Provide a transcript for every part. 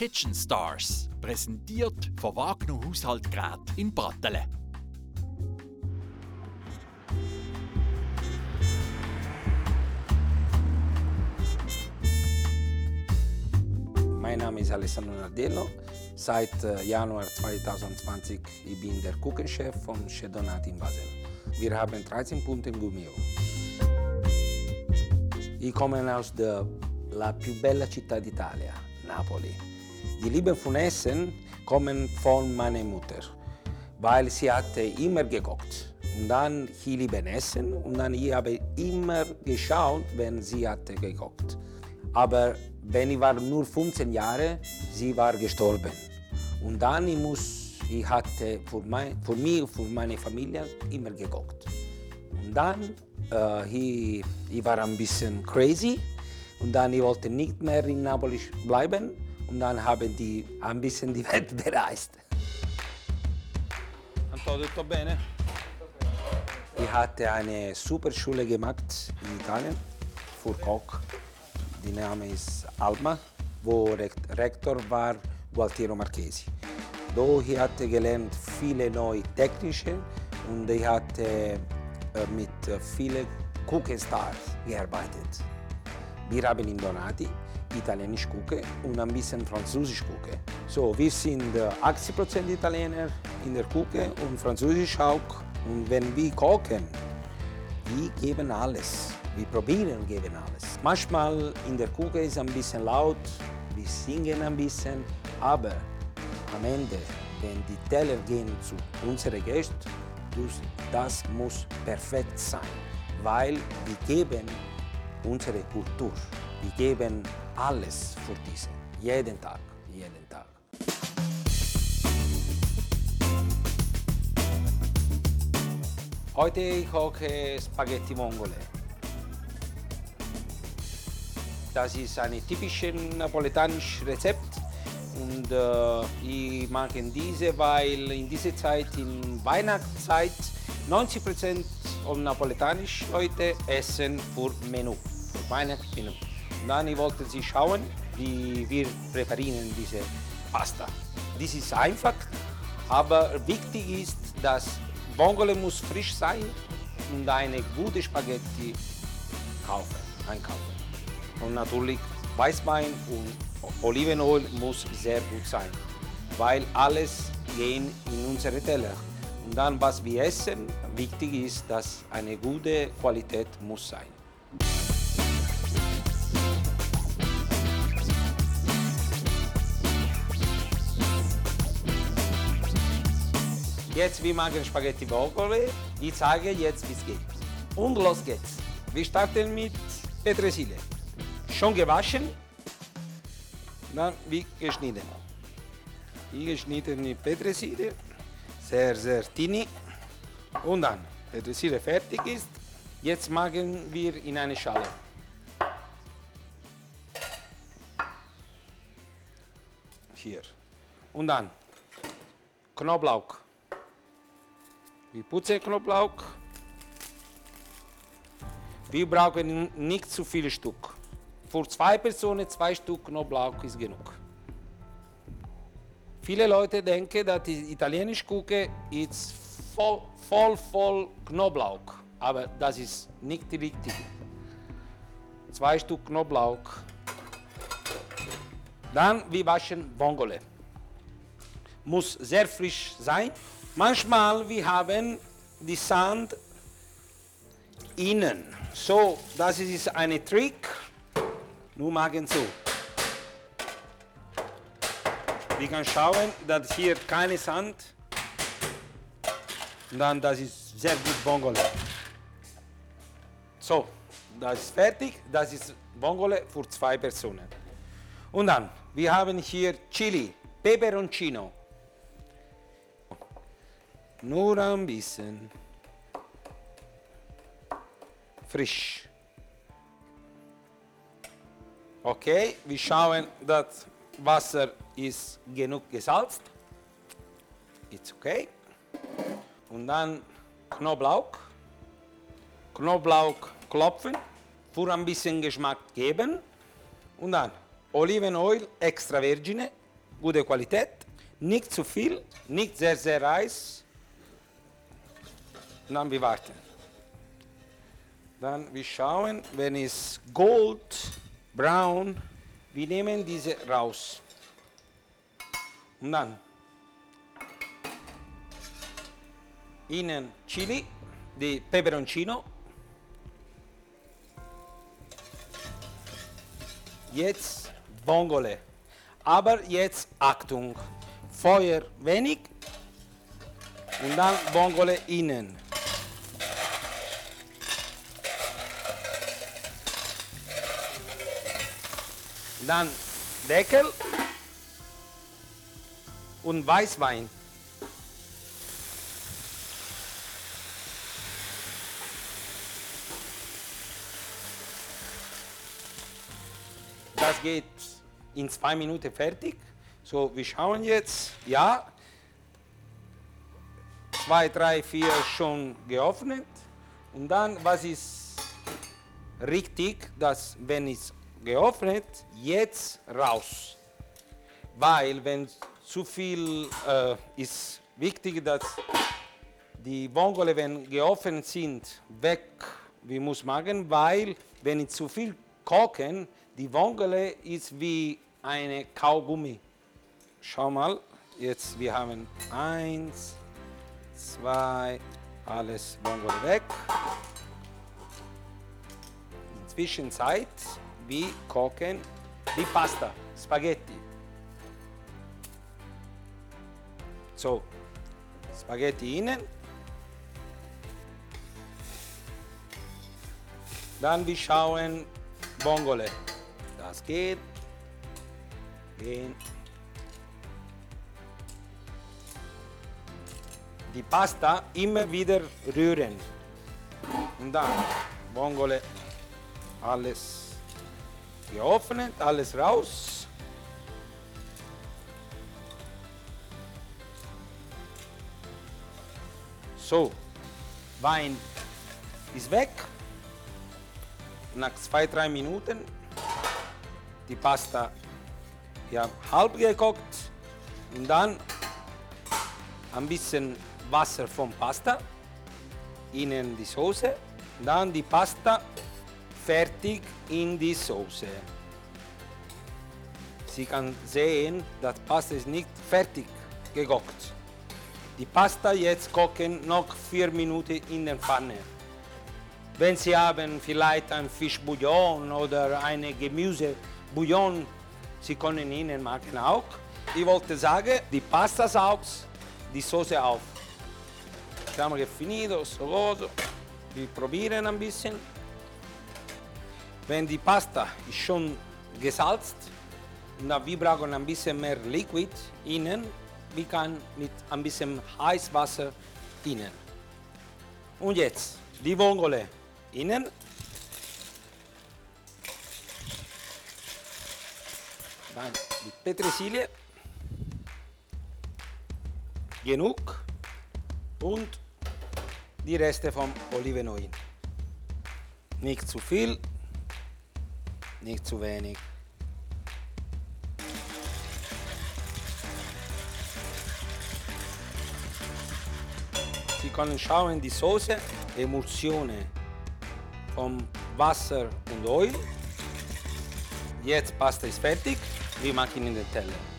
Kitchen Stars, präsentiert von Wagner Haushaltgerät in Brattelen. Mein Name ist Alessandro Nardello. Seit äh, Januar 2020 ich bin der Küchenchef von Chedonat in Basel. Wir haben 13 Punkte in Gummio. Ich komme aus der la più bella città d'Italia, Napoli. Die Liebe von Essen kommen von meiner Mutter, weil sie hatte immer gekocht. Und dann ich liebe Essen und dann ich habe immer geschaut, wenn sie hatte gekocht. Aber wenn ich war nur 15 Jahre, sie war gestorben. Und dann ich muss, ich hatte für, mein, für mich für meine Familie immer gekocht. Und dann äh, ich, ich war ein bisschen crazy und dann ich wollte nicht mehr in Napoli bleiben und dann haben die ein bisschen die Welt bereist. Ich hatte eine super Schule gemacht in Italien für Koch. Die Name ist Alma, wo Rekt- Rektor war Gualtiero Marchesi. Da ich hatte gelernt viele neue technische und ich hatte äh, mit äh, vielen Cooking Stars gearbeitet. Wir haben in Donati italienisch Küche und ein bisschen französisch Küche. So, wir sind äh, 80% Italiener in der Küche und Französisch auch. Und wenn wir kochen, wir geben alles. Wir probieren geben alles. Manchmal in der Küche ist ein bisschen laut, wir singen ein bisschen, aber am Ende, wenn die Teller gehen zu unseren Gästen, das muss perfekt sein, weil wir geben unsere Kultur, wir geben alles für diese, jeden Tag, jeden Tag. Heute ich koche Spaghetti Vongole. Das ist ein typisches napoletanisches Rezept und äh, ich mag diese, weil in dieser Zeit, in Weihnachtszeit, 90% von napoletanische Leute essen für Menü, für Weihnachtsmenü. Dann ich wollte sie schauen, wie wir präparieren diese Pasta. Dies ist einfach, aber wichtig ist, dass Vongole muss frisch sein und eine gute Spaghetti kaufen, einkaufen. Und natürlich Weißwein und Olivenöl muss sehr gut sein, weil alles gehen in unsere Teller. Und dann, was wir essen, wichtig ist, dass eine gute Qualität muss sein. Jetzt, wir machen Spaghetti Vongole. Ich zeige jetzt, wie es geht. Und los geht's. Wir starten mit Petersilie. Schon gewaschen, dann wie geschnitten. Wie geschnittene Petersilie, sehr, sehr tini. Und dann, Petersilie fertig ist, jetzt machen wir in eine Schale. Hier. Und dann Knoblauch. Wir putzen Knoblauch. Wir brauchen nicht zu viele Stück. Für zwei Personen zwei Stück Knoblauch ist genug. Viele Leute denken, dass die italienische Küche ist voll, voll, voll Knoblauch. Aber das ist nicht richtig. Zwei Stück Knoblauch. Dann wir waschen Vongole. Muss sehr frisch sein. Manchmal wir haben die Sand innen. So, das ist ein Trick. Nur machen so. Wir können schauen, dass hier keine Sand. Und dann, das ist sehr gut Vongole. So, das ist fertig. Das ist Vongole für zwei Personen. Und dann, wir haben hier Chili, Peperoncino. Nur ein bisschen. Frisch. Okay, wir schauen, das Wasser ist genug gesalzt. It's okay. Und dann Knoblauch. Knoblauch klopfen, für ein bisschen Geschmack geben. Und dann Olivenöl extra vergine gute Qualität, nicht zu viel, nicht sehr, sehr heiß. Und dann wir warten. Dann wir schauen, wenn es gold, braun, wir nehmen diese raus. Und dann innen Chili, die Peperoncino. Jetzt Vongole. Aber jetzt Achtung, Feuer wenig und dann Vongole innen. Dann Deckel und Weißwein. Das geht in zwei Minuten fertig. So, wir schauen jetzt. Ja, zwei, drei, vier schon geöffnet. Und dann, was ist richtig, dass wenn es geöffnet, jetzt raus. Weil wenn zu viel äh, ist wichtig, dass die Vongole, wenn geöffnet sind, weg, wir muss machen, weil wenn ich zu viel kochen, die Vongole ist wie eine Kaugummi. Schau mal, jetzt wir haben eins, zwei, alles Vongole weg. In der Zwischenzeit wir kochen die Pasta, Spaghetti. So, Spaghetti innen. Dann wir schauen Vongole. Das geht. Gehen. Die Pasta immer wieder rühren. Und dann Vongole, alles geöffnet, alles raus. So, Wein ist weg. Nach zwei, drei Minuten die Pasta ja, halb gekocht und dann ein bisschen Wasser vom Pasta, innen die Soße, dann die Pasta fertig in die Soße. Sie kann sehen, dass Pasta ist nicht fertig gekocht. Die Pasta jetzt kochen noch vier Minuten in der Pfanne. Wenn Sie haben vielleicht ein Fischbouillon oder eine Gemüsebouillon, Sie können Ihnen machen auch. Ich wollte sagen, die Pasta saugt die Soße auf. Diciamo che è finito, sto coso. Wir probieren ein bisschen. Wenn die Pasta ist schon gesalzt, na, wir brauchen ein bisschen mehr Liquid innen, wir können mit ein bisschen Heißwasser innen. Und jetzt die Vongole innen. Dann die Petersilie. Genug. Und die Reste vom Olivenöl. Nicht zu viel, nicht zu wenig. Sie können schauen, die Soße, Emulsion vom Wasser und Öl. Jetzt Pasta ist fertig, wir machen in den Teller.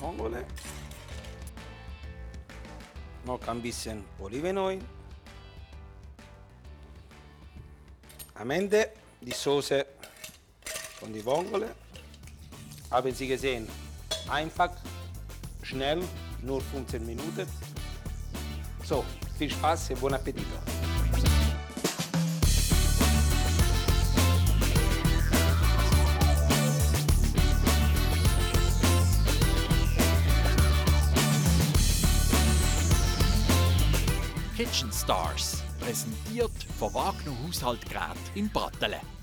Vongole. Noch ein bisschen Olivenöl. Am Ende die Soße von die Vongole. Haben Sie gesehen, einfach, schnell, nur 15 Minuten. So, viel Spaß und buon appetito. Kitchen Stars, präsentiert von Wagner Haushaltgerät in Brattelen.